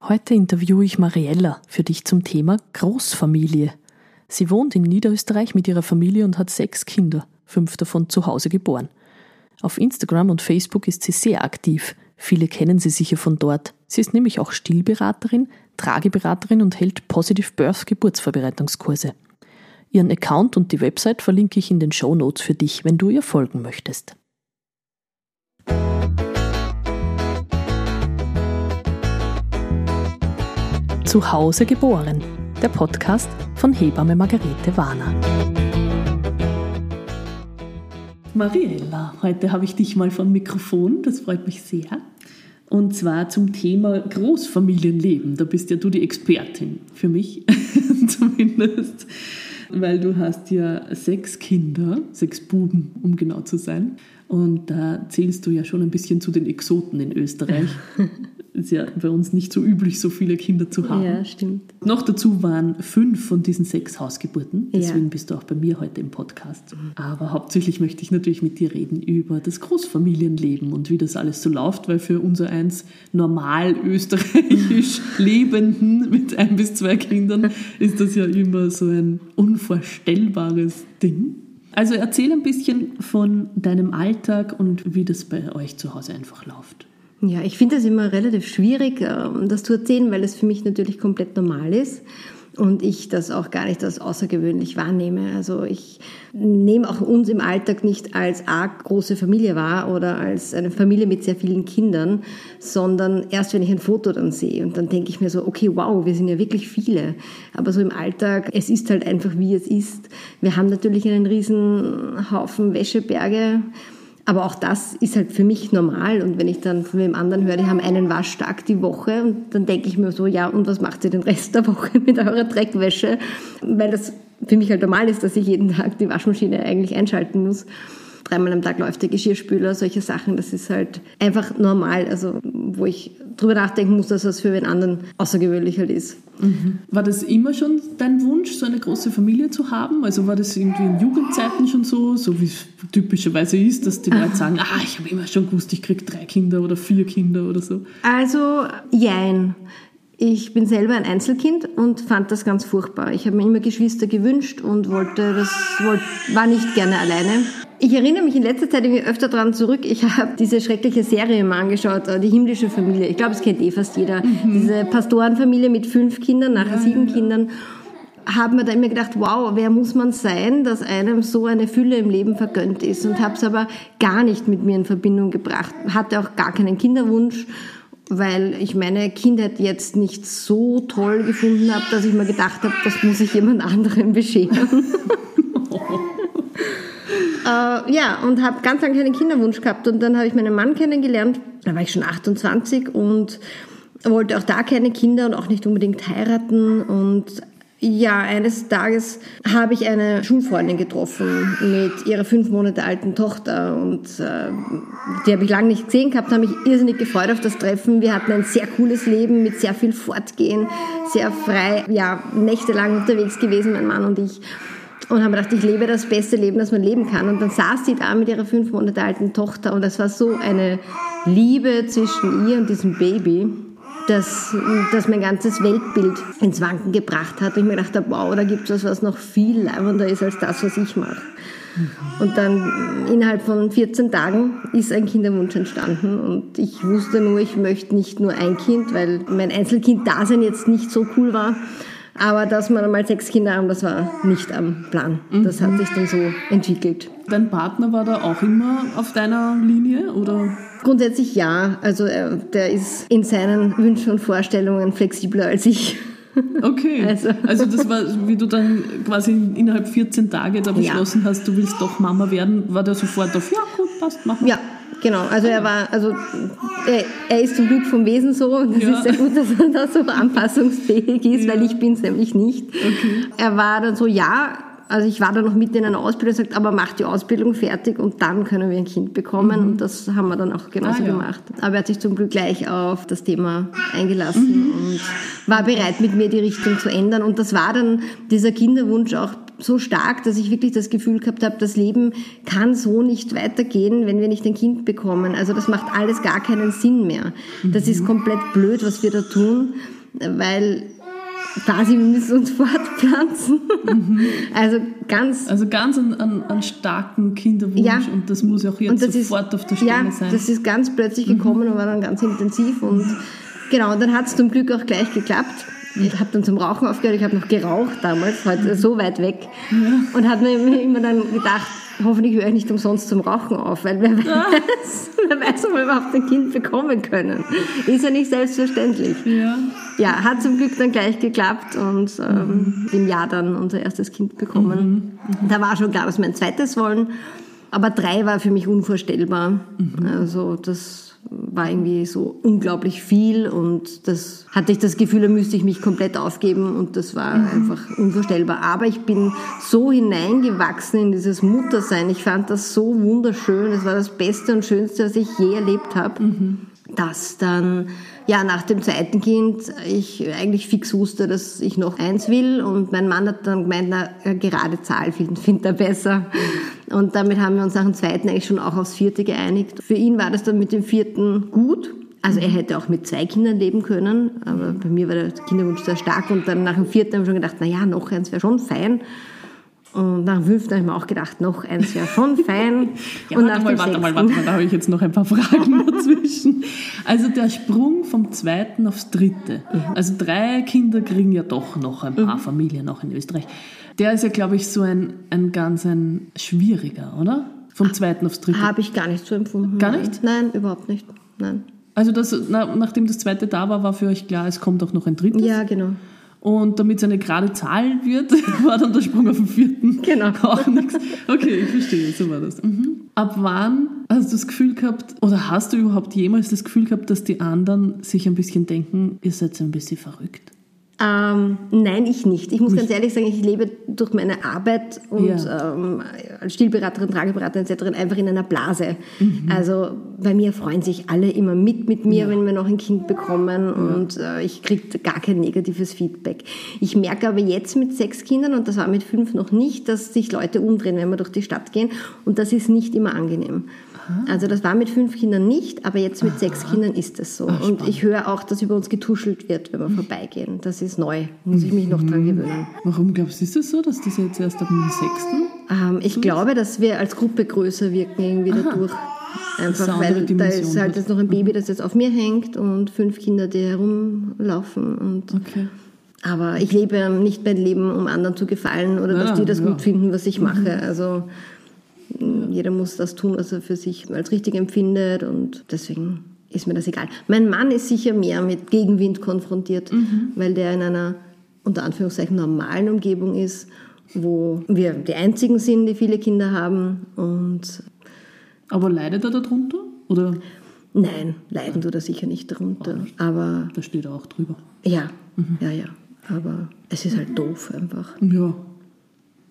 Heute interviewe ich Mariella für dich zum Thema Großfamilie. Sie wohnt in Niederösterreich mit ihrer Familie und hat sechs Kinder, fünf davon zu Hause geboren. Auf Instagram und Facebook ist sie sehr aktiv. Viele kennen sie sicher von dort. Sie ist nämlich auch Stillberaterin, Trageberaterin und hält Positive Birth Geburtsvorbereitungskurse. Ihren Account und die Website verlinke ich in den Show Notes für dich, wenn du ihr folgen möchtest. Zu Hause geboren, der Podcast von Hebamme Margarete Warner. Mariella, heute habe ich dich mal vom Mikrofon, das freut mich sehr. Und zwar zum Thema Großfamilienleben. Da bist ja du die Expertin, für mich zumindest, weil du hast ja sechs Kinder, sechs Buben, um genau zu sein. Und da zählst du ja schon ein bisschen zu den Exoten in Österreich. ist ja bei uns nicht so üblich, so viele Kinder zu haben. Ja, stimmt. Noch dazu waren fünf von diesen sechs Hausgeburten. Deswegen ja. bist du auch bei mir heute im Podcast. Aber hauptsächlich möchte ich natürlich mit dir reden über das Großfamilienleben und wie das alles so läuft, weil für unser eins normal österreichisch Lebenden mit ein bis zwei Kindern ist das ja immer so ein unvorstellbares Ding. Also erzähl ein bisschen von deinem Alltag und wie das bei euch zu Hause einfach läuft. Ja, ich finde das immer relativ schwierig, ähm, das zu erzählen, weil es für mich natürlich komplett normal ist und ich das auch gar nicht als außergewöhnlich wahrnehme. Also ich nehme auch uns im Alltag nicht als arg große Familie wahr oder als eine Familie mit sehr vielen Kindern, sondern erst wenn ich ein Foto dann sehe und dann denke ich mir so, okay, wow, wir sind ja wirklich viele. Aber so im Alltag, es ist halt einfach wie es ist. Wir haben natürlich einen riesen Haufen Wäscheberge aber auch das ist halt für mich normal. Und wenn ich dann von dem anderen höre, die haben einen Waschtag die Woche, und dann denke ich mir so, ja, und was macht ihr den Rest der Woche mit eurer Dreckwäsche? Weil das für mich halt normal ist, dass ich jeden Tag die Waschmaschine eigentlich einschalten muss dreimal am Tag läuft der Geschirrspüler, solche Sachen, das ist halt einfach normal, also wo ich drüber nachdenken muss, dass das für den anderen außergewöhnlich halt ist. Mhm. War das immer schon dein Wunsch, so eine große Familie zu haben? Also war das irgendwie in Jugendzeiten schon so, so wie es typischerweise ist, dass die Leute sagen, ah, ich habe immer schon gewusst, ich kriege drei Kinder oder vier Kinder oder so? Also, jein. Ich bin selber ein Einzelkind und fand das ganz furchtbar. Ich habe mir immer Geschwister gewünscht und wollte das, wollte, war nicht gerne alleine. Ich erinnere mich in letzter Zeit irgendwie öfter daran zurück. Ich habe diese schreckliche Serie mal angeschaut, äh, die himmlische Familie. Ich glaube, es kennt eh fast jeder. Mhm. Diese Pastorenfamilie mit fünf Kindern, nachher ja, sieben ja. Kindern. Haben mir da immer gedacht, wow, wer muss man sein, dass einem so eine Fülle im Leben vergönnt ist. Und habe es aber gar nicht mit mir in Verbindung gebracht. Hatte auch gar keinen Kinderwunsch weil ich meine Kindheit jetzt nicht so toll gefunden habe, dass ich mir gedacht habe, das muss ich jemand anderem bescheren. Äh, ja, und habe ganz lange keinen Kinderwunsch gehabt. Und dann habe ich meinen Mann kennengelernt, da war ich schon 28 und wollte auch da keine Kinder und auch nicht unbedingt heiraten und ja, eines Tages habe ich eine Schulfreundin getroffen mit ihrer fünf Monate alten Tochter und äh, die habe ich lange nicht gesehen gehabt, habe mich irrsinnig gefreut auf das Treffen. Wir hatten ein sehr cooles Leben mit sehr viel Fortgehen, sehr frei, ja, nächtelang unterwegs gewesen, mein Mann und ich. Und habe gedacht, ich lebe das beste Leben, das man leben kann. Und dann saß sie da mit ihrer fünf Monate alten Tochter und es war so eine Liebe zwischen ihr und diesem Baby das, das mein ganzes Weltbild ins Wanken gebracht hat. Und ich mir gedacht habe, wow, da gibt es was, was noch viel leibender ist als das, was ich mache. Und dann innerhalb von 14 Tagen ist ein Kinderwunsch entstanden und ich wusste nur, ich möchte nicht nur ein Kind, weil mein Einzelkind-Dasein jetzt nicht so cool war. Aber dass wir einmal sechs Kinder haben, das war nicht am Plan. Das hat sich dann so entwickelt. Dein Partner war da auch immer auf deiner Linie, oder? Grundsätzlich ja. Also äh, der ist in seinen Wünschen und Vorstellungen flexibler als ich. Okay. Also. also das war, wie du dann quasi innerhalb 14 Tage da beschlossen ja. hast, du willst doch Mama werden, war der sofort auf, ja gut, passt, machen Ja, genau. Also er war, also er, er, ist zum Glück vom Wesen so und es ja. ist sehr gut, dass er da so anpassungsfähig ist, ja. weil ich bin es nämlich nicht. Okay. Er war dann so, ja, also ich war da noch mitten in einer Ausbildung und gesagt, aber mach die Ausbildung fertig und dann können wir ein Kind bekommen. Mhm. Und das haben wir dann auch genauso ah, ja. gemacht. Aber er hat sich zum Glück gleich auf das Thema eingelassen mhm. und war bereit, mit mir die Richtung zu ändern. Und das war dann dieser Kinderwunsch auch so stark, dass ich wirklich das Gefühl gehabt habe, das Leben kann so nicht weitergehen, wenn wir nicht ein Kind bekommen. Also das macht alles gar keinen Sinn mehr. Das ist komplett blöd, was wir da tun, weil quasi wir müssen uns fortpflanzen. Mhm. Also ganz. Also ganz an, an, an starken Kinderwunsch ja. und das muss auch jetzt sofort ist, auf der Stelle ja, sein. Das ist ganz plötzlich gekommen mhm. und war dann ganz intensiv und genau, und dann hat es zum Glück auch gleich geklappt. Ich habe dann zum Rauchen aufgehört, ich habe noch geraucht damals, heute so weit weg. Und habe mir immer dann gedacht, hoffentlich höre ich nicht umsonst zum Rauchen auf, weil wer weiß, wer weiß, ob wir überhaupt ein Kind bekommen können. Ist ja nicht selbstverständlich. Ja, ja hat zum Glück dann gleich geklappt und ähm, mhm. im Jahr dann unser erstes Kind bekommen. Mhm. Mhm. Da war schon klar, dass wir ein zweites wollen, aber drei war für mich unvorstellbar. Mhm. Also das war irgendwie so unglaublich viel und das hatte ich das Gefühl, da müsste ich mich komplett aufgeben und das war mhm. einfach unvorstellbar. Aber ich bin so hineingewachsen in dieses Muttersein. Ich fand das so wunderschön. Das war das Beste und Schönste, was ich je erlebt habe. Mhm. Dass dann ja, nach dem zweiten Kind ich eigentlich fix wusste, dass ich noch eins will und mein Mann hat dann gemeint, na, gerade Zahl findet er besser. Und damit haben wir uns nach dem zweiten eigentlich schon auch aufs vierte geeinigt. Für ihn war das dann mit dem vierten gut. Also er hätte auch mit zwei Kindern leben können, aber bei mir war der Kinderwunsch sehr stark und dann nach dem vierten haben wir schon gedacht, na ja, noch eins wäre schon fein. Und nach dem fünften habe ich mir auch gedacht, noch eins wäre schon fein. ja, und warte mal, warte mal, warte mal, da habe ich jetzt noch ein paar Fragen dazwischen. Also der Sprung vom zweiten aufs dritte. Mhm. Also drei Kinder kriegen ja doch noch ein paar mhm. Familien auch in Österreich. Der ist ja, glaube ich, so ein, ein ganz ein schwieriger, oder? Vom zweiten aufs dritte. Habe ich gar nicht so empfunden. Gar nicht? Nein, überhaupt nicht. Nein. Also das, na, nachdem das zweite da war, war für euch klar, es kommt auch noch ein drittes? Ja, genau. Und damit es eine gerade Zahl wird, war dann der Sprung auf den vierten genau. auch nichts. Okay, ich verstehe, so war das. Mhm. Ab wann hast du das Gefühl gehabt, oder hast du überhaupt jemals das Gefühl gehabt, dass die anderen sich ein bisschen denken, ihr seid so ein bisschen verrückt? Ähm, nein, ich nicht. Ich muss nicht. ganz ehrlich sagen, ich lebe durch meine Arbeit und ja. ähm, als Stillberaterin, Trageberaterin etc. einfach in einer Blase. Mhm. Also bei mir freuen sich alle immer mit mit mir, ja. wenn wir noch ein Kind bekommen ja. und äh, ich kriege gar kein negatives Feedback. Ich merke aber jetzt mit sechs Kindern und das war mit fünf noch nicht, dass sich Leute umdrehen, wenn wir durch die Stadt gehen und das ist nicht immer angenehm. Also das war mit fünf Kindern nicht, aber jetzt mit Aha. sechs Kindern ist es so. Ach, und ich höre auch, dass über uns getuschelt wird, wenn wir vorbeigehen. Das ist neu, muss ich mich noch dran mhm. gewöhnen. Warum glaubst du, ist das so, dass das jetzt erst ab dem sechsten? Ähm, ich glaube, dass wir als Gruppe größer wirken irgendwie Aha. dadurch. Einfach weil da ist halt jetzt noch ein Baby, das jetzt auf mir hängt und fünf Kinder, die herumlaufen. Und okay. Aber ich lebe nicht mein Leben, um anderen zu gefallen oder ja, dass die das ja. gut finden, was ich mache. Mhm. Also jeder muss das tun, was er für sich als richtig empfindet und deswegen ist mir das egal. Mein Mann ist sicher mehr mit Gegenwind konfrontiert, mhm. weil der in einer unter Anführungszeichen normalen Umgebung ist, wo wir die einzigen sind, die viele Kinder haben und aber leidet er darunter oder Nein, leiden tut er sicher nicht darunter, aber da steht er auch drüber. Ja, mhm. ja, ja, aber es ist halt doof einfach. Ja,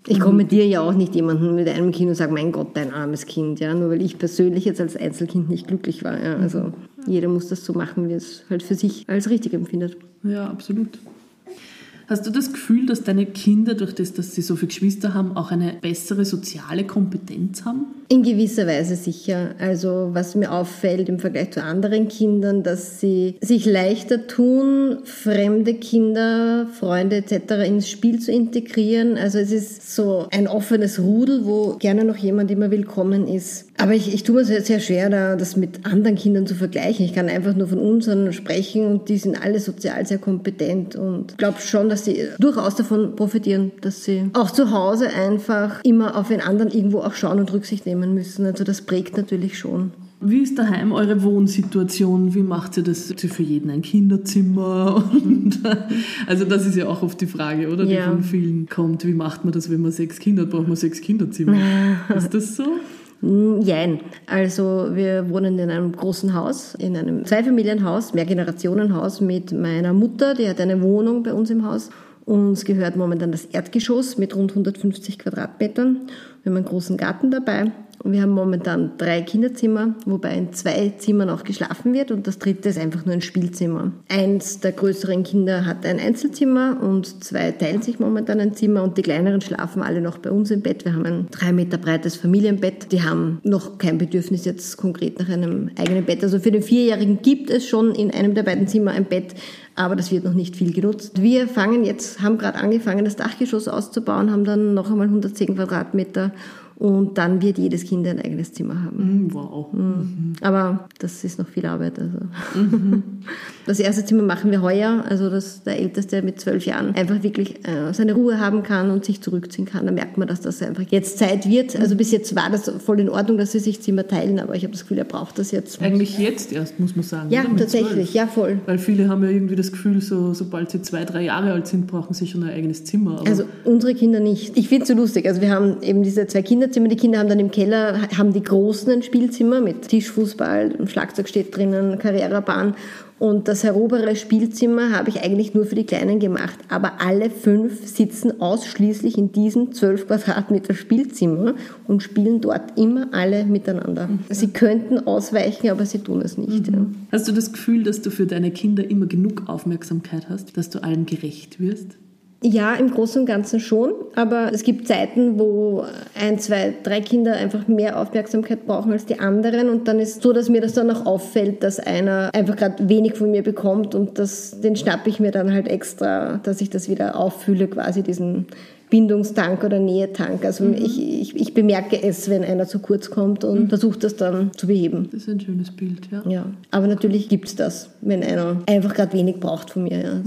ich kommentiere ja auch nicht jemanden mit einem Kind und sage, mein Gott, dein armes Kind, ja, nur weil ich persönlich jetzt als Einzelkind nicht glücklich war. Ja. Also jeder muss das so machen, wie es halt für sich als richtig empfindet. Ja, absolut. Hast du das Gefühl, dass deine Kinder durch das, dass sie so viele Geschwister haben, auch eine bessere soziale Kompetenz haben? In gewisser Weise sicher. Also was mir auffällt im Vergleich zu anderen Kindern, dass sie sich leichter tun, fremde Kinder, Freunde etc. ins Spiel zu integrieren. Also es ist so ein offenes Rudel, wo gerne noch jemand immer willkommen ist. Aber ich, ich tue mir sehr, sehr schwer, da, das mit anderen Kindern zu vergleichen. Ich kann einfach nur von unseren sprechen und die sind alle sozial sehr kompetent und glaube schon, dass sie durchaus davon profitieren, dass sie auch zu Hause einfach immer auf den anderen irgendwo auch schauen und Rücksicht nehmen müssen. Also das prägt natürlich schon. Wie ist daheim eure Wohnsituation? Wie macht ihr das? Habt ihr für jeden ein Kinderzimmer? Und, also das ist ja auch oft die Frage, oder? Die ja. von vielen kommt. Wie macht man das, wenn man sechs Kinder hat? Braucht man sechs Kinderzimmer? ist das so? Jein. Also wir wohnen in einem großen Haus, in einem Zweifamilienhaus, Mehrgenerationenhaus mit meiner Mutter, die hat eine Wohnung bei uns im Haus. Uns gehört momentan das Erdgeschoss mit rund 150 Quadratmetern. Wir haben einen großen Garten dabei Wir haben momentan drei Kinderzimmer, wobei in zwei Zimmern auch geschlafen wird und das dritte ist einfach nur ein Spielzimmer. Eins der größeren Kinder hat ein Einzelzimmer und zwei teilen sich momentan ein Zimmer und die kleineren schlafen alle noch bei uns im Bett. Wir haben ein drei Meter breites Familienbett. Die haben noch kein Bedürfnis jetzt konkret nach einem eigenen Bett. Also für den Vierjährigen gibt es schon in einem der beiden Zimmer ein Bett, aber das wird noch nicht viel genutzt. Wir fangen jetzt, haben gerade angefangen, das Dachgeschoss auszubauen, haben dann noch einmal 110 Quadratmeter und dann wird jedes Kind ein eigenes Zimmer haben. Mm, wow. Mhm. Aber das ist noch viel Arbeit. Also. Mhm. Das erste Zimmer machen wir heuer, also dass der Älteste mit zwölf Jahren einfach wirklich äh, seine Ruhe haben kann und sich zurückziehen kann. Da merkt man, dass das einfach jetzt Zeit wird. Also bis jetzt war das voll in Ordnung, dass sie sich Zimmer teilen, aber ich habe das Gefühl, er braucht das jetzt. Eigentlich jetzt erst, muss man sagen. Ja, tatsächlich, 12. ja voll. Weil viele haben ja irgendwie das Gefühl, so, sobald sie zwei, drei Jahre alt sind, brauchen sie schon ein eigenes Zimmer. Aber also unsere Kinder nicht. Ich finde es so lustig. Also wir haben eben diese zwei Kinderzimmer. Die Kinder haben dann im Keller, haben die großen ein Spielzimmer mit Tischfußball, Schlagzeug steht drinnen, Karrierebahn und das erobere Spielzimmer habe ich eigentlich nur für die Kleinen gemacht. Aber alle fünf sitzen ausschließlich in diesem 12 Quadratmeter Spielzimmer und spielen dort immer alle miteinander. Mhm. Sie könnten ausweichen, aber sie tun es nicht. Mhm. Ja. Hast du das Gefühl, dass du für deine Kinder immer genug Aufmerksamkeit hast, dass du allen gerecht wirst? Ja, im Großen und Ganzen schon. Aber es gibt Zeiten, wo ein, zwei, drei Kinder einfach mehr Aufmerksamkeit brauchen als die anderen. Und dann ist es so, dass mir das dann auch auffällt, dass einer einfach gerade wenig von mir bekommt. Und das, den schnappe ich mir dann halt extra, dass ich das wieder auffühle, quasi diesen Bindungstank oder Nähetank. Also mhm. ich, ich, ich, bemerke es, wenn einer zu kurz kommt und mhm. versuche das dann zu beheben. Das ist ein schönes Bild, ja. Ja, aber natürlich gibt es das, wenn einer einfach gerade wenig braucht von mir. Ja.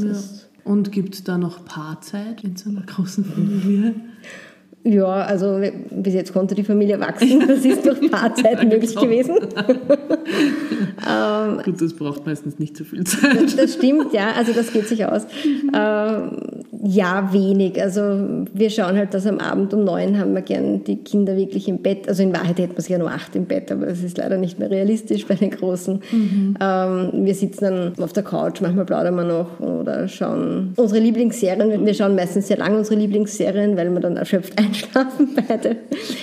Und gibt es da noch Paarzeit in so einer großen Familie? Ja, also bis jetzt konnte die Familie wachsen. Das ist durch Paarzeit möglich gewesen. ähm, Gut, das braucht meistens nicht so viel Zeit. Das, das stimmt, ja. Also das geht sich aus. Ähm, ja, wenig. Also wir schauen halt, dass am Abend um neun haben wir gern die Kinder wirklich im Bett. Also in Wahrheit hätten wir sie ja nur acht im Bett, aber das ist leider nicht mehr realistisch bei den Großen. Mhm. Ähm, wir sitzen dann auf der Couch, manchmal plaudern wir noch oder schauen unsere Lieblingsserien. Wir schauen meistens sehr lange unsere Lieblingsserien, weil wir dann erschöpft einschlafen beide.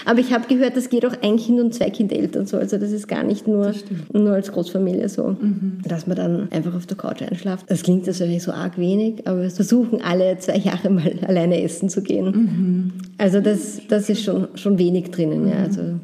Aber ich habe gehört, das geht auch ein Kind und zwei Kindeltern so. Also das ist gar nicht nur, nur als Großfamilie so, mhm. dass man dann einfach auf der Couch einschlaft. Das klingt jetzt so arg wenig, aber wir versuchen alle zwei Jahre mal alleine essen zu gehen. Mhm. Also das, das ist schon, schon wenig drinnen. Ja. Also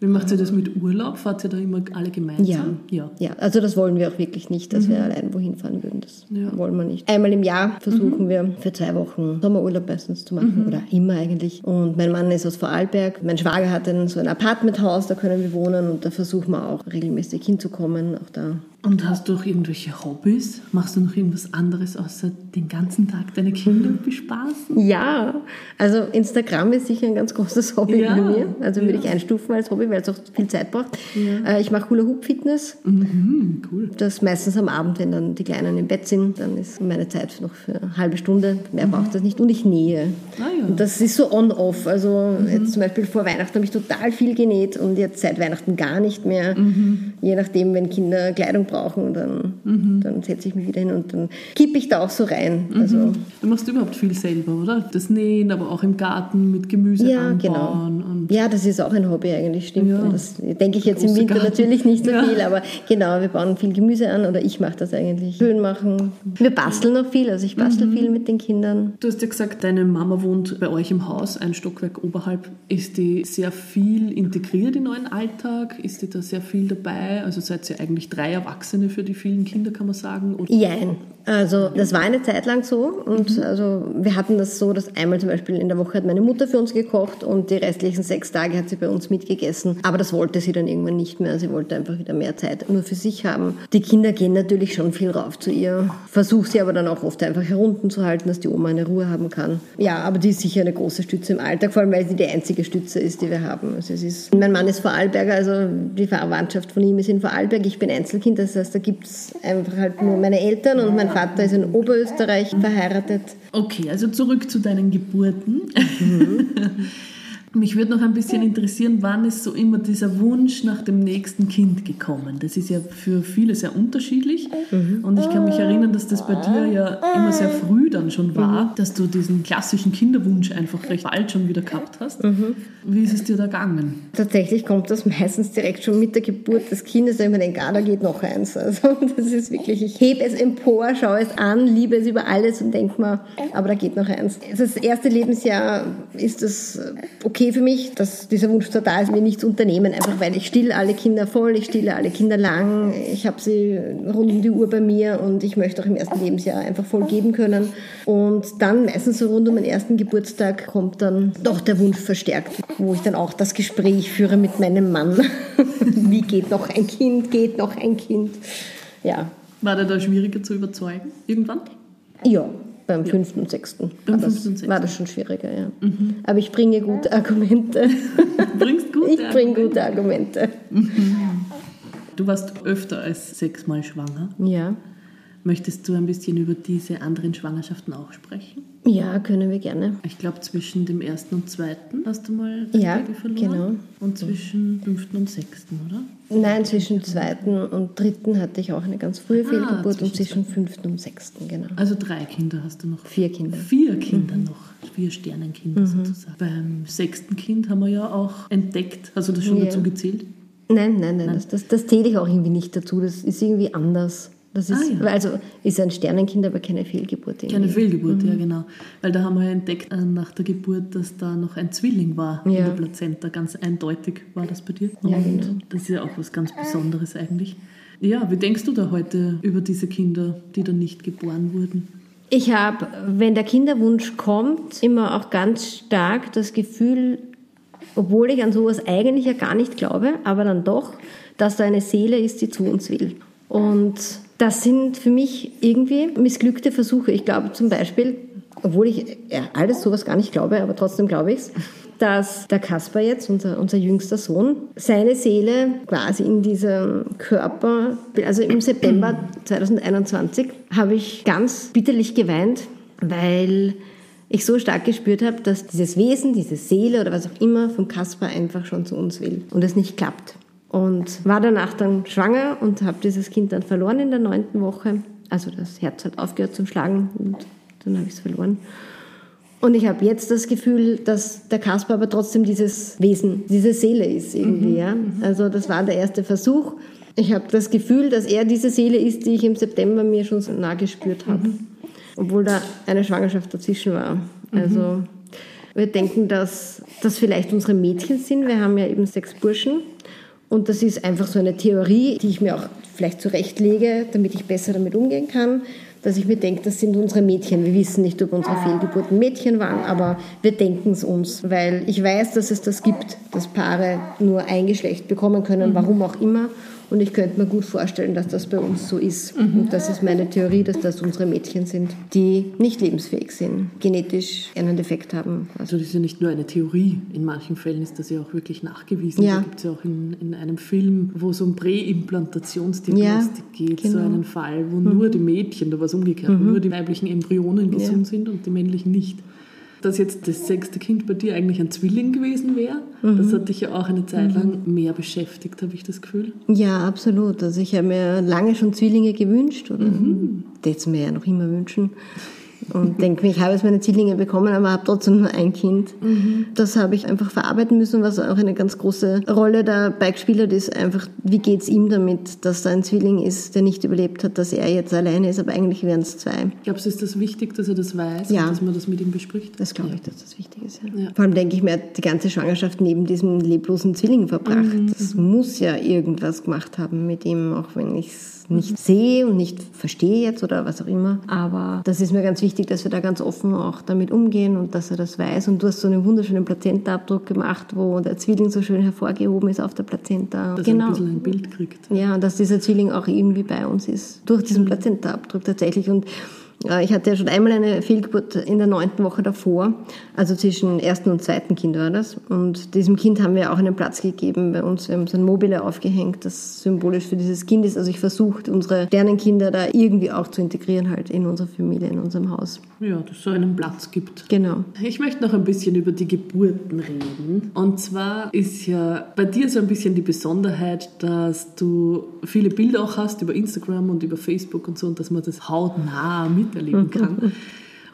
wie macht ihr das mit Urlaub? Fahrt ihr da immer alle gemeinsam? Ja, ja. ja. also das wollen wir auch wirklich nicht, dass mhm. wir allein wohin fahren würden. Das ja. wollen wir nicht. Einmal im Jahr versuchen mhm. wir für zwei Wochen Sommerurlaub meistens zu machen mhm. oder immer eigentlich. Und mein Mann ist aus Vorarlberg. Mein Schwager hat ein, so ein Apartmenthaus, da können wir wohnen und da versuchen wir auch regelmäßig hinzukommen. Auch da und hast du auch irgendwelche Hobbys? Machst du noch irgendwas anderes, außer den ganzen Tag deine Kinder bespaßen? Ja, also Instagram ist sicher ein ganz großes Hobby ja, bei mir. Also würde ja. ich einstufen als Hobby, weil es auch viel Zeit braucht. Ja. Äh, ich mache Hula Hoop Fitness. Mhm, cool. Das meistens am Abend, wenn dann die Kleinen im Bett sind, dann ist meine Zeit noch für eine halbe Stunde. Mehr mhm. braucht das nicht. Und ich nähe. Ah. Und das ist so on-off. Also mhm. jetzt zum Beispiel vor Weihnachten habe ich total viel genäht und jetzt seit Weihnachten gar nicht mehr. Mhm. Je nachdem, wenn Kinder Kleidung brauchen, dann, mhm. dann setze ich mich wieder hin und dann kippe ich da auch so rein. Mhm. Also, du machst überhaupt viel selber, oder? Das Nähen, aber auch im Garten mit Gemüse ja, Genau. ja, das ist auch ein Hobby eigentlich, stimmt. Ja. Das denke ich jetzt im Winter Garten. natürlich nicht so ja. viel, aber genau, wir bauen viel Gemüse an oder ich mache das eigentlich. Schön machen. Wir basteln noch viel, also ich bastel mhm. viel mit den Kindern. Du hast ja gesagt, deine Mama wohnt bei euch im Haus, ein Stockwerk oberhalb. Ist die sehr viel integriert in euren Alltag? Ist die da sehr viel dabei? Also seid ihr eigentlich drei Erwachsene für die vielen Kinder, kann man sagen? Jein. Also das war eine Zeit lang so und mhm. also wir hatten das so, dass einmal zum Beispiel in der Woche hat meine Mutter für uns gekocht und die restlichen sechs Tage hat sie bei uns mitgegessen. Aber das wollte sie dann irgendwann nicht mehr. Sie wollte einfach wieder mehr Zeit nur für sich haben. Die Kinder gehen natürlich schon viel rauf zu ihr. Versuche sie aber dann auch oft einfach herunterzuhalten, dass die Oma eine Ruhe haben kann. Ja, aber die ist sicher eine große Stütze im Alltag, vor allem weil sie die einzige Stütze ist, die wir haben. Also es ist, mein Mann ist Vorarlberger, also die Verwandtschaft von ihm ist in Vorarlberg. Ich bin Einzelkind, das heißt, da gibt es einfach halt nur meine Eltern und mein Vater ist in Oberösterreich verheiratet. Okay, also zurück zu deinen Geburten. Mhm. Mich würde noch ein bisschen interessieren, wann ist so immer dieser Wunsch nach dem nächsten Kind gekommen? Das ist ja für viele sehr unterschiedlich. Mhm. Und ich kann mich erinnern, dass das bei dir ja immer sehr früh dann schon war, mhm. dass du diesen klassischen Kinderwunsch einfach recht bald schon wieder gehabt hast. Mhm. Wie ist es dir da gegangen? Tatsächlich kommt das meistens direkt schon mit der Geburt des Kindes, wenn man denkt, ah, da geht noch eins. Also das ist wirklich, ich hebe es empor, schaue es an, liebe es über alles und denke mir, aber da geht noch eins. Das erste Lebensjahr ist das okay für mich, dass dieser Wunsch zwar da ist, mir nichts unternehmen, einfach weil ich stille alle Kinder voll, ich stille alle Kinder lang, ich habe sie rund um die Uhr bei mir und ich möchte auch im ersten Lebensjahr einfach voll geben können. Und dann meistens so rund um den ersten Geburtstag kommt dann doch der Wunsch verstärkt, wo ich dann auch das Gespräch führe mit meinem Mann. Wie geht noch ein Kind? Geht noch ein Kind? Ja. War der da schwieriger zu überzeugen irgendwann? Ja, beim ja. fünften und sechsten, beim war, das, war das schon schwieriger, ja. Mhm. Aber ich bringe gute Argumente. Bringst gute Ich bringe gute Argumente. Mhm. Du warst öfter als sechsmal schwanger. Ja. Möchtest du ein bisschen über diese anderen Schwangerschaften auch sprechen? Ja, können wir gerne. Ich glaube, zwischen dem ersten und zweiten hast du mal das ja, Baby verloren. Genau. Und zwischen fünften und sechsten, oder? Nein, zwischen zweiten und dritten hatte ich auch eine ganz frühe ah, Fehlgeburt und zwischen fünften und sechsten, genau. Also drei Kinder hast du noch? Vier Kinder. Vier Kinder mhm. noch, vier Sternenkinder mhm. sozusagen. Beim sechsten Kind haben wir ja auch entdeckt, hast du das schon ja. dazu gezählt? Nein, nein, nein, nein. Das, das, das zähle ich auch irgendwie nicht dazu. Das ist irgendwie anders. Das ist, ah, ja. Also ist ein Sternenkind, aber keine Fehlgeburt. Irgendwie. Keine Fehlgeburt, mhm. ja genau. Weil da haben wir entdeckt äh, nach der Geburt, dass da noch ein Zwilling war ja. in der Plazenta. Ganz eindeutig war das bei dir. Und ja, genau. das ist ja auch was ganz Besonderes eigentlich. Ja, wie denkst du da heute über diese Kinder, die dann nicht geboren wurden? Ich habe, wenn der Kinderwunsch kommt, immer auch ganz stark das Gefühl, obwohl ich an sowas eigentlich ja gar nicht glaube, aber dann doch, dass da eine Seele ist, die zu uns will. Und das sind für mich irgendwie missglückte Versuche. Ich glaube zum Beispiel, obwohl ich alles sowas gar nicht glaube, aber trotzdem glaube ich es, dass der Kasper jetzt, unser, unser jüngster Sohn, seine Seele quasi in diesem Körper, also im September 2021 habe ich ganz bitterlich geweint, weil ich so stark gespürt habe, dass dieses Wesen, diese Seele oder was auch immer vom Kasper einfach schon zu uns will und es nicht klappt. Und war danach dann schwanger und habe dieses Kind dann verloren in der neunten Woche. Also das Herz hat aufgehört zum Schlagen und dann habe ich es verloren. Und ich habe jetzt das Gefühl, dass der Kasper aber trotzdem dieses Wesen, diese Seele ist irgendwie. Mhm. Ja? Mhm. Also das war der erste Versuch. Ich habe das Gefühl, dass er diese Seele ist, die ich im September mir schon so nah gespürt habe. Mhm. Obwohl da eine Schwangerschaft dazwischen war. Mhm. Also wir denken, dass das vielleicht unsere Mädchen sind. Wir haben ja eben sechs Burschen. Und das ist einfach so eine Theorie, die ich mir auch vielleicht zurechtlege, damit ich besser damit umgehen kann, dass ich mir denke, das sind unsere Mädchen. Wir wissen nicht, ob unsere Fehlgeburten Mädchen waren, aber wir denken es uns, weil ich weiß, dass es das gibt, dass Paare nur ein Geschlecht bekommen können, warum auch immer. Und ich könnte mir gut vorstellen, dass das bei uns so ist. Mhm. Und das ist meine Theorie, dass das unsere Mädchen sind, die nicht lebensfähig sind, genetisch einen Defekt haben. Also das ist ja nicht nur eine Theorie. In manchen Fällen ist das ja auch wirklich nachgewiesen. Ja. Da gibt es ja auch in, in einem Film, wo es um Präimplantationsdiagnostik ja, geht, genau. so einen Fall, wo mhm. nur die Mädchen, da war es umgekehrt, mhm. nur die weiblichen Embryonen gesund ja. sind und die männlichen nicht dass jetzt das sechste Kind bei dir eigentlich ein Zwilling gewesen wäre. Mhm. Das hat dich ja auch eine Zeit lang mehr beschäftigt, habe ich das Gefühl. Ja, absolut. Also ich habe mir lange schon Zwillinge gewünscht oder mhm. das mir ja noch immer wünschen und denke mir, ich habe jetzt meine Zwillinge bekommen, aber habe trotzdem nur ein Kind. Mhm. Das habe ich einfach verarbeiten müssen, was auch eine ganz große Rolle dabei gespielt hat, ist einfach, wie geht es ihm damit, dass da ein Zwilling ist, der nicht überlebt hat, dass er jetzt alleine ist, aber eigentlich wären es zwei. Glaubst du, ist das wichtig, dass er das weiß ja. und dass man das mit ihm bespricht? Das glaube ich, dass das wichtig ist, ja. ja. Vor allem denke ich mir, die ganze Schwangerschaft neben diesem leblosen Zwilling verbracht. Mhm. Das muss ja irgendwas gemacht haben mit ihm, auch wenn ich es nicht sehe und nicht verstehe jetzt oder was auch immer. Aber das ist mir ganz wichtig, dass wir da ganz offen auch damit umgehen und dass er das weiß. Und du hast so einen wunderschönen Plazenta-Abdruck gemacht, wo der Zwilling so schön hervorgehoben ist auf der Plazenta. Dass genau. er ein bisschen ein Bild kriegt. Ja, und dass dieser Zwilling auch irgendwie bei uns ist. Durch diesen Plazenta-Abdruck tatsächlich. Und ich hatte ja schon einmal eine Fehlgeburt in der neunten Woche davor, also zwischen ersten und zweiten Kind war das. Und diesem Kind haben wir auch einen Platz gegeben bei uns. Wir haben so ein Mobile aufgehängt, das symbolisch für dieses Kind ist. Also ich versuche, unsere Kinder da irgendwie auch zu integrieren, halt in unserer Familie, in unserem Haus. Ja, dass es so einen Platz gibt. Genau. Ich möchte noch ein bisschen über die Geburten reden. Und zwar ist ja bei dir so ein bisschen die Besonderheit, dass du viele Bilder auch hast über Instagram und über Facebook und so und dass man das hautnah miterleben kann.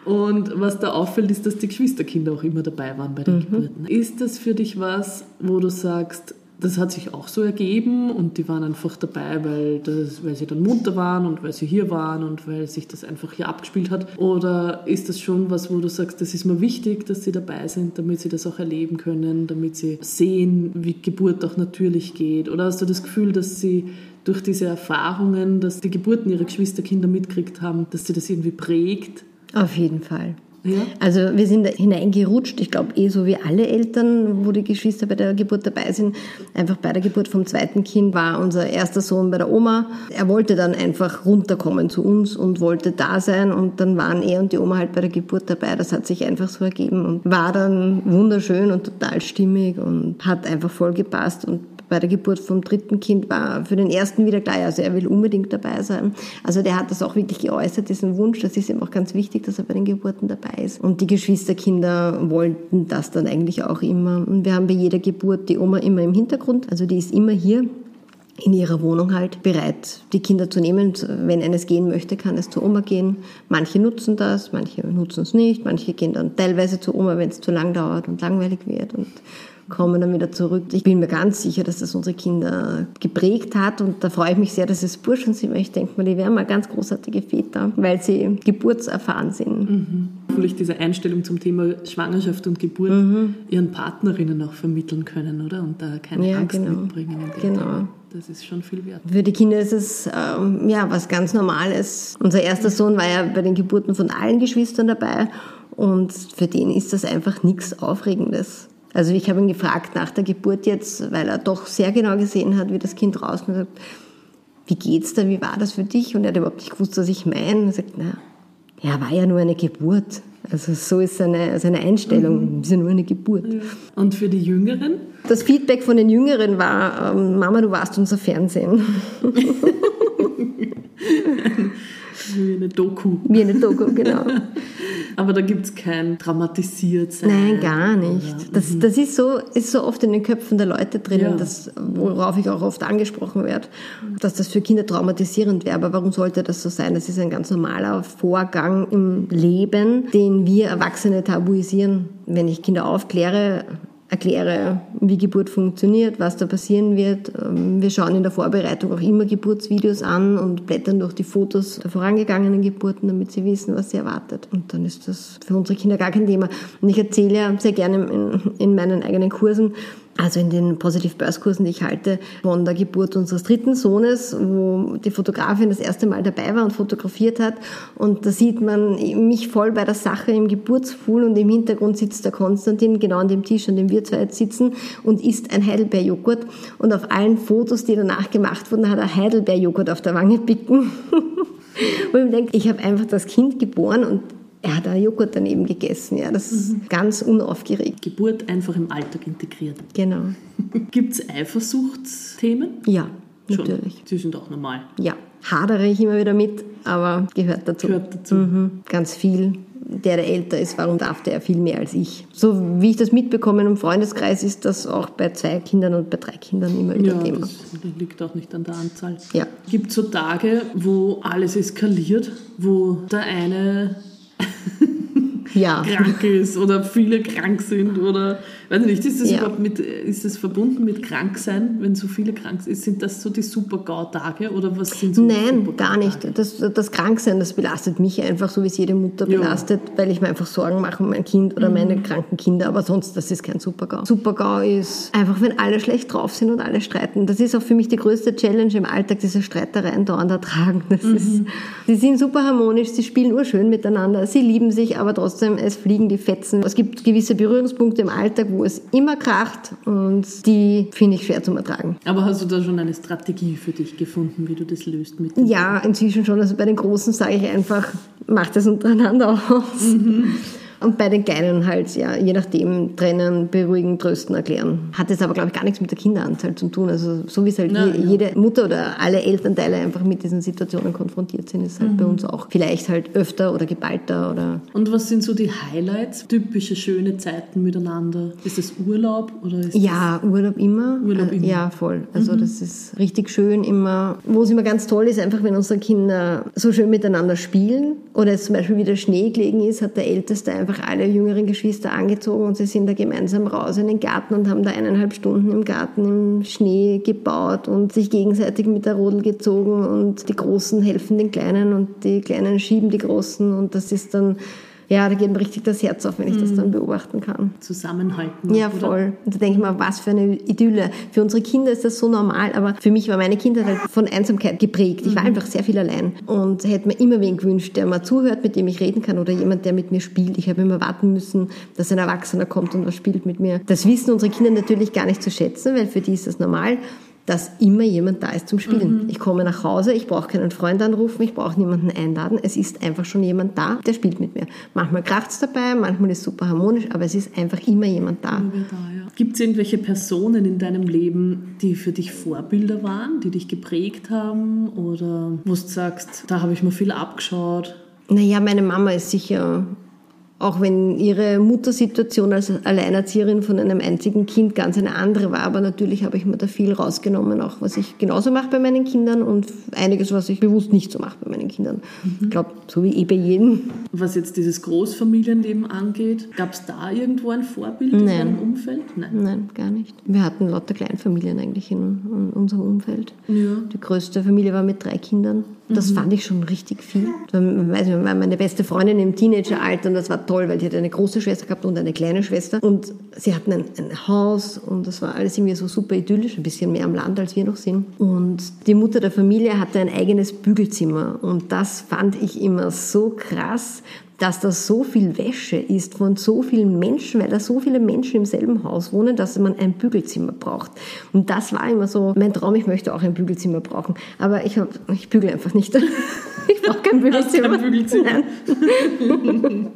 Und was da auffällt, ist, dass die Geschwisterkinder auch immer dabei waren bei den mhm. Geburten. Ist das für dich was, wo du sagst, das hat sich auch so ergeben und die waren einfach dabei, weil, das, weil sie dann munter waren und weil sie hier waren und weil sich das einfach hier abgespielt hat? Oder ist das schon was, wo du sagst, das ist mir wichtig, dass sie dabei sind, damit sie das auch erleben können, damit sie sehen, wie Geburt auch natürlich geht? Oder hast du das Gefühl, dass sie durch diese Erfahrungen, dass die Geburten ihrer Geschwisterkinder mitkriegt haben, dass sie das irgendwie prägt? Auf jeden Fall. Ja. Also wir sind da hineingerutscht, ich glaube eh so wie alle Eltern, wo die Geschwister bei der Geburt dabei sind. Einfach bei der Geburt vom zweiten Kind war unser erster Sohn bei der Oma. Er wollte dann einfach runterkommen zu uns und wollte da sein und dann waren er und die Oma halt bei der Geburt dabei. Das hat sich einfach so ergeben und war dann wunderschön und total stimmig und hat einfach voll gepasst und bei der Geburt vom dritten Kind war für den ersten wieder klar, also er will unbedingt dabei sein. Also der hat das auch wirklich geäußert, diesen Wunsch. Das ist ihm auch ganz wichtig, dass er bei den Geburten dabei ist. Und die Geschwisterkinder wollten das dann eigentlich auch immer. Und wir haben bei jeder Geburt die Oma immer im Hintergrund. Also die ist immer hier in ihrer Wohnung halt bereit, die Kinder zu nehmen. Wenn eines gehen möchte, kann es zur Oma gehen. Manche nutzen das, manche nutzen es nicht. Manche gehen dann teilweise zur Oma, wenn es zu lang dauert und langweilig wird. Und kommen dann wieder zurück. Ich bin mir ganz sicher, dass das unsere Kinder geprägt hat und da freue ich mich sehr, dass es Burschen sind, weil ich denke mal, die wären mal ganz großartige Väter, weil sie geburtserfahren sind. Mhm. Vielleicht diese Einstellung zum Thema Schwangerschaft und Geburt mhm. ihren Partnerinnen auch vermitteln können, oder? Und da keine ja, Angst genau. mitbringen. Genau. Thema. Das ist schon viel wert. Für die Kinder ist es ähm, ja was ganz Normales. Unser erster Sohn war ja bei den Geburten von allen Geschwistern dabei und für den ist das einfach nichts Aufregendes. Also ich habe ihn gefragt nach der Geburt jetzt, weil er doch sehr genau gesehen hat, wie das Kind draußen und sagt, wie geht's da, wie war das für dich? Und er hat überhaupt nicht gewusst, was ich meine. Er sagt, na, ja, war ja nur eine Geburt. Also so ist seine, seine Einstellung, mhm. ist ja nur eine Geburt. Und für die Jüngeren? Das Feedback von den Jüngeren war, ähm, Mama, du warst unser Fernsehen. Wie eine Doku. Wie eine Doku, genau. Aber da gibt es kein Traumatisiert-Sein. Nein, gar nicht. Das, mhm. das ist, so, ist so oft in den Köpfen der Leute drin, ja. das, worauf ich auch oft angesprochen werde, dass das für Kinder traumatisierend wäre. Aber warum sollte das so sein? Das ist ein ganz normaler Vorgang im Leben, den wir Erwachsene tabuisieren. Wenn ich Kinder aufkläre, erkläre, wie Geburt funktioniert, was da passieren wird. Ähm, wir schauen in der Vorbereitung auch immer Geburtsvideos an und blättern durch die Fotos der vorangegangenen Geburten, damit sie wissen, was sie erwartet. Und dann ist das für unsere Kinder gar kein Thema. Und ich erzähle ja sehr gerne in, in meinen eigenen Kursen, also in den Positive Birth Kursen, die ich halte, von der Geburt unseres dritten Sohnes, wo die Fotografin das erste Mal dabei war und fotografiert hat. Und da sieht man mich voll bei der Sache im Geburtspool und im Hintergrund sitzt der Konstantin genau an dem Tisch, an dem wir zwei jetzt sitzen und isst ein Heidelbeerjoghurt. Und auf allen Fotos, die danach gemacht wurden, hat er Heidelbeerjoghurt auf der Wange picken. Wo ich denke, ich habe einfach das Kind geboren und er hat auch Joghurt daneben gegessen. Ja, das ist mhm. ganz unaufgeregt. Geburt einfach im Alltag integriert. Genau. Gibt es Eifersuchtsthemen? Ja, natürlich. Sie sind auch normal. Ja, hadere ich immer wieder mit, aber gehört dazu. Gehört dazu. Mhm. Ganz viel. Der, der älter ist, warum darf der viel mehr als ich? So wie ich das mitbekomme im Freundeskreis, ist das auch bei zwei Kindern und bei drei Kindern immer wieder ja, Thema. Das liegt auch nicht an der Anzahl. Ja. Gibt es so Tage, wo alles eskaliert, wo der eine ja. krank ist oder viele krank sind oder weiß nicht, ist das ja. überhaupt mit, ist das verbunden mit Kranksein, wenn so viele krank sind? Sind das so die Super-GAU-Tage oder was sind so Nein, gar nicht. Das, das Kranksein, das belastet mich einfach so, wie es jede Mutter ja. belastet, weil ich mir einfach Sorgen mache um mein Kind oder mhm. meine kranken Kinder, aber sonst, das ist kein Super-GAU. Super-GAU ist einfach, wenn alle schlecht drauf sind und alle streiten. Das ist auch für mich die größte Challenge im Alltag, diese Streitereien dauernd ertragen. Das mhm. ist, sie sind super harmonisch, sie spielen urschön miteinander, sie lieben sich, aber trotzdem, es fliegen die Fetzen. Es gibt gewisse Berührungspunkte im Alltag, wo wo es immer kracht und die finde ich schwer zu ertragen. Aber hast du da schon eine Strategie für dich gefunden, wie du das löst mit Ja, inzwischen schon. Also bei den Großen sage ich einfach, macht das untereinander aus. Mhm. Und bei den Kleinen halt, ja, je nachdem, trennen, beruhigen, trösten, erklären. Hat jetzt aber, glaube ich, gar nichts mit der Kinderanzahl zu tun. Also so wie es halt ja, je, ja. jede Mutter oder alle Elternteile einfach mit diesen Situationen konfrontiert sind, ist halt mhm. bei uns auch vielleicht halt öfter oder geballter oder... Und was sind so die Highlights? Typische schöne Zeiten miteinander? Ist das Urlaub oder ist Ja, Urlaub immer. Urlaub äh, immer. Ja, voll. Also mhm. das ist richtig schön immer. Wo es immer ganz toll ist, einfach wenn unsere Kinder so schön miteinander spielen oder es zum Beispiel wieder Schnee gelegen ist, hat der Älteste einfach einfach alle jüngeren Geschwister angezogen und sie sind da gemeinsam raus in den Garten und haben da eineinhalb Stunden im Garten im Schnee gebaut und sich gegenseitig mit der Rodel gezogen und die Großen helfen den Kleinen und die Kleinen schieben die Großen und das ist dann ja, da geht mir richtig das Herz auf, wenn ich das dann mhm. beobachten kann. Zusammenhalten. Ja, voll. Oder? Und da denke ich mir, was für eine Idylle. Für unsere Kinder ist das so normal, aber für mich war meine Kindheit halt von Einsamkeit geprägt. Ich war mhm. einfach sehr viel allein und hätte mir immer wen gewünscht, der mal zuhört, mit dem ich reden kann oder jemand, der mit mir spielt. Ich habe immer warten müssen, dass ein Erwachsener kommt und was spielt mit mir. Das wissen unsere Kinder natürlich gar nicht zu schätzen, weil für die ist das normal dass immer jemand da ist zum Spielen. Mhm. Ich komme nach Hause, ich brauche keinen Freund anrufen, ich brauche niemanden einladen. Es ist einfach schon jemand da, der spielt mit mir. Manchmal kracht es dabei, manchmal ist es super harmonisch, aber es ist einfach immer jemand da. da ja. Gibt es irgendwelche Personen in deinem Leben, die für dich Vorbilder waren, die dich geprägt haben oder wo du sagst, da habe ich mir viel abgeschaut? Naja, meine Mama ist sicher auch wenn ihre Muttersituation als Alleinerzieherin von einem einzigen Kind ganz eine andere war. Aber natürlich habe ich mir da viel rausgenommen, auch was ich genauso mache bei meinen Kindern und einiges, was ich bewusst nicht so mache bei meinen Kindern. Mhm. Ich glaube, so wie eh bei jedem. Was jetzt dieses Großfamilienleben angeht, gab es da irgendwo ein Vorbild Nein. in deinem Umfeld? Nein. Nein, gar nicht. Wir hatten lauter Kleinfamilien eigentlich in, in unserem Umfeld. Ja. Die größte Familie war mit drei Kindern. Das mhm. fand ich schon richtig viel. Ich, meine beste Freundin im Teenageralter und das war toll, weil die hat eine große Schwester gehabt und eine kleine Schwester und sie hatten ein, ein, Haus und das war alles irgendwie so super idyllisch, ein bisschen mehr am Land als wir noch sind. Und die Mutter der Familie hatte ein eigenes Bügelzimmer und das fand ich immer so krass, dass das so viel Wäsche ist von so vielen Menschen, weil da so viele Menschen im selben Haus wohnen, dass man ein Bügelzimmer braucht. Und das war immer so mein Traum, ich möchte auch ein Bügelzimmer brauchen. Aber ich, hab, ich bügele einfach nicht. Ich brauche kein Bügelzimmer. Kein Bügelzimmer.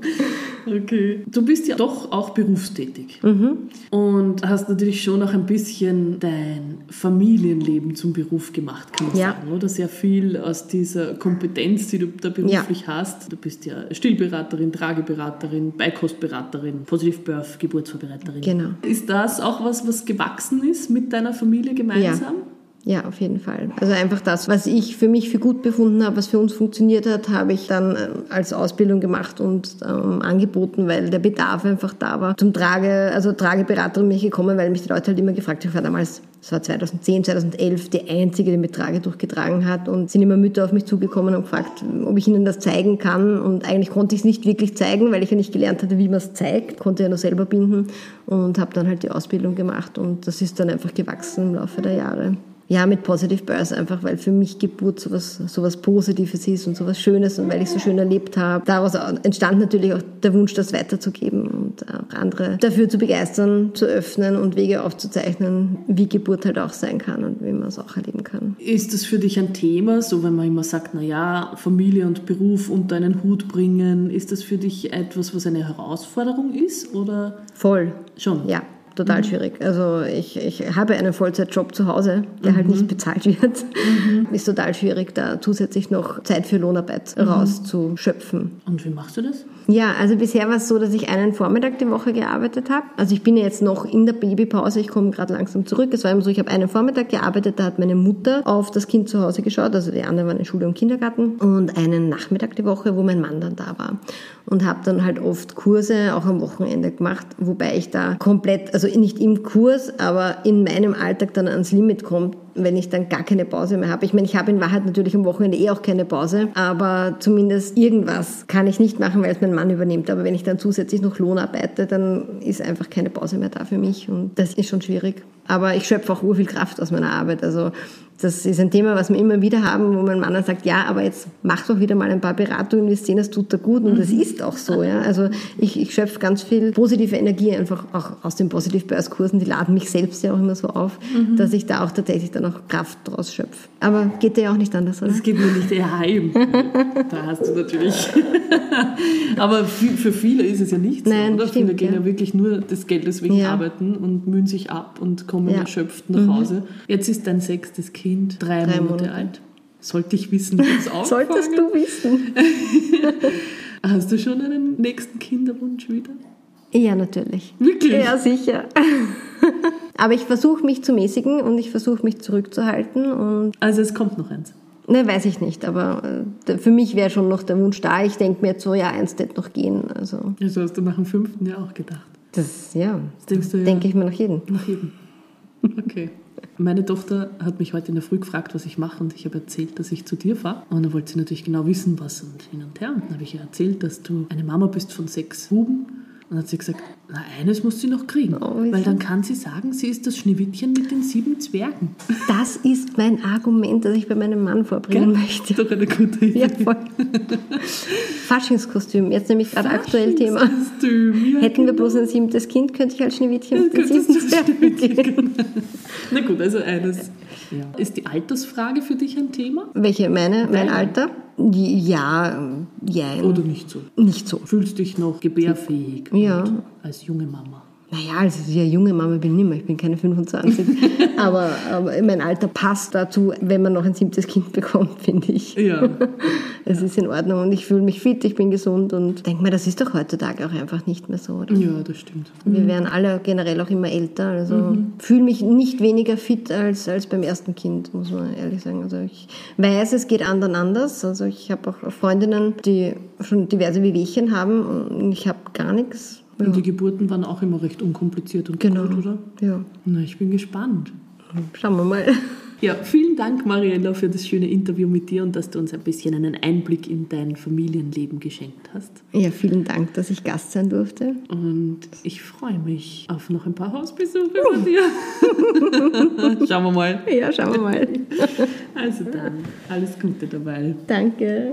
Okay. Du bist ja doch auch berufstätig mhm. und hast natürlich schon auch ein bisschen dein Familienleben zum Beruf gemacht, kann man ja. sagen, oder? Sehr viel aus dieser Kompetenz, die du da beruflich ja. hast. Du bist ja Stillberaterin, Trageberaterin, Beikostberaterin, Positive Birth, Geburtsvorbereiterin. Genau. Ist das auch was, was gewachsen ist mit deiner Familie gemeinsam? Ja. Ja, auf jeden Fall. Also einfach das, was ich für mich für gut befunden habe, was für uns funktioniert hat, habe ich dann äh, als Ausbildung gemacht und ähm, angeboten, weil der Bedarf einfach da war. Zum Trage, also Trageberaterin bin ich gekommen, weil mich die Leute halt immer gefragt haben, ich war damals, das war 2010, 2011, die Einzige, die mit Trage durchgetragen hat und sind immer Mütter auf mich zugekommen und gefragt, ob ich ihnen das zeigen kann und eigentlich konnte ich es nicht wirklich zeigen, weil ich ja nicht gelernt hatte, wie man es zeigt, konnte ja nur selber binden und habe dann halt die Ausbildung gemacht und das ist dann einfach gewachsen im Laufe der Jahre ja, mit Positive Birth einfach, weil für mich Geburt sowas, sowas Positives ist und sowas Schönes und weil ich so schön erlebt habe. Daraus entstand natürlich auch der Wunsch, das weiterzugeben und auch andere dafür zu begeistern, zu öffnen und Wege aufzuzeichnen, wie Geburt halt auch sein kann und wie man es auch erleben kann. Ist das für dich ein Thema, so wenn man immer sagt, na ja, Familie und Beruf unter einen Hut bringen, ist das für dich etwas, was eine Herausforderung ist oder? Voll. Schon. Ja, total mhm. schwierig. Also ich, ich habe einen Vollzeitjob zu Hause, der halt mhm. halt nicht bezahlt wird. Mhm. Ist total schwierig, da zusätzlich noch Zeit für Lohnarbeit mhm. rauszuschöpfen. Und wie machst du das? Ja, also bisher war es so, dass ich einen Vormittag die Woche gearbeitet habe. Also ich bin ja jetzt noch in der Babypause, ich komme gerade langsam zurück. Es war immer so, ich habe einen Vormittag gearbeitet, da hat meine Mutter auf das Kind zu Hause geschaut, also die anderen waren in Schule und Kindergarten. Und einen Nachmittag die Woche, wo mein Mann dann da war. Und habe dann halt oft Kurse auch am Wochenende gemacht, wobei ich da komplett, also nicht im Kurs, aber in meinem Alltag dann ans Limit kommt, wenn ich dann gar keine Pause mehr habe. Ich meine, ich habe in Wahrheit natürlich am Wochenende eh auch keine Pause, aber zumindest irgendwas kann ich nicht machen, weil es mein Mann übernimmt. Aber wenn ich dann zusätzlich noch Lohn arbeite, dann ist einfach keine Pause mehr da für mich und das ist schon schwierig. Aber ich schöpfe auch urviel Kraft aus meiner Arbeit. Also das ist ein Thema, was wir immer wieder haben, wo mein Mann dann sagt, ja, aber jetzt mach doch wieder mal ein paar Beratungen, wir sehen, das tut da gut und das mhm. ist auch so. Ja. Also ich, ich schöpfe ganz viel positive Energie einfach auch aus den Positivbörskursen, die laden mich selbst ja auch immer so auf, mhm. dass ich da auch tatsächlich dann auch Kraft draus schöpfe. Aber geht dir ja auch nicht anders, oder? Das geht mir nicht, eben. da hast du natürlich. aber für viele ist es ja nicht so, Nein, oder? Stimmt, viele gehen ja. ja wirklich nur des Geldes wegen Ja. arbeiten und mühen sich ab und kommen Ja. erschöpft nach Hause. Jetzt ist dein sechstes Kind drei, Drei Monate, Monate. alt. Sollte ich wissen, wie es aufgefangen Solltest du wissen. Hast du schon einen nächsten Kinderwunsch wieder? Ja, natürlich. Wirklich? Ja, sicher. Aber ich versuche mich zu mäßigen und ich versuche mich zurückzuhalten und Also es kommt noch eins. ne, weiß ich nicht, aber äh, für mich wäre schon noch der Wunsch da. Ich denke mir jetzt so, ja, eins wird noch gehen. Also Also hast du nach dem fünften ja auch gedacht. das, ja, Das denkst du ja denke ich mir nach jedem. nach jedem. Okay. Meine Tochter hat mich heute in der Früh gefragt, was ich mache und ich habe erzählt, dass ich zu dir fahre. Und dann wollte sie natürlich genau wissen, was und hin und her. Und dann habe ich ihr erzählt, dass du eine Mama bist von sechs Buben. Und dann hat sie gesagt, na, eines muss sie noch kriegen. Oh, weil dann kann sie sagen, sie ist das Schneewittchen mit den sieben Zwergen. Das ist mein Argument, das ich bei meinem Mann vorbringen möchte. Doch eine gute Idee. Ja, voll. Faschingskostüm, jetzt nämlich gerade aktuell Thema. Faschingskostüm, ja, Hätten wir genau. bloß ein siebtes Kind, könnte ich als Schneewittchen mit den sieben Zwergen gehen. Na gut, also eines. Ja. Ist die Altersfrage für dich ein Thema? Welche, meine, mein Deine. Alter? Ja, ja, Oder nicht so? nicht so. Fühlst dich noch gebärfähig Ja. als junge Mama? Naja, also ja, junge Mama bin ich nicht mehr, ich bin keine 25. aber, aber mein Alter passt dazu, wenn man noch ein siebtes Kind bekommt, finde ich. Ja. Es ist in Ordnung und ich fühle mich fit, ich bin gesund und denke mir, das ist doch heutzutage auch einfach nicht mehr so. Oder? Ja, das stimmt. Wir werden alle generell auch immer älter, also fühle mich nicht weniger fit als, als beim ersten Kind, muss man ehrlich sagen. Also ich weiß, es geht anderen anders. Also ich habe auch Freundinnen, die schon diverse Wehwehchen haben und ich habe gar nichts. Und die Geburten waren auch immer recht unkompliziert und Genau. gut, oder? Ja, Na, ich bin gespannt. schauen wir mal. Ja, vielen Dank, Mariella, für das schöne Interview mit dir und dass du uns ein bisschen einen Einblick in dein Familienleben geschenkt hast. Ja, vielen Dank, dass ich Gast sein durfte. Und ich freue mich auf noch ein paar Hausbesuche von dir. Schauen wir mal. Ja, schauen wir mal. Also dann, alles Gute dabei. Danke.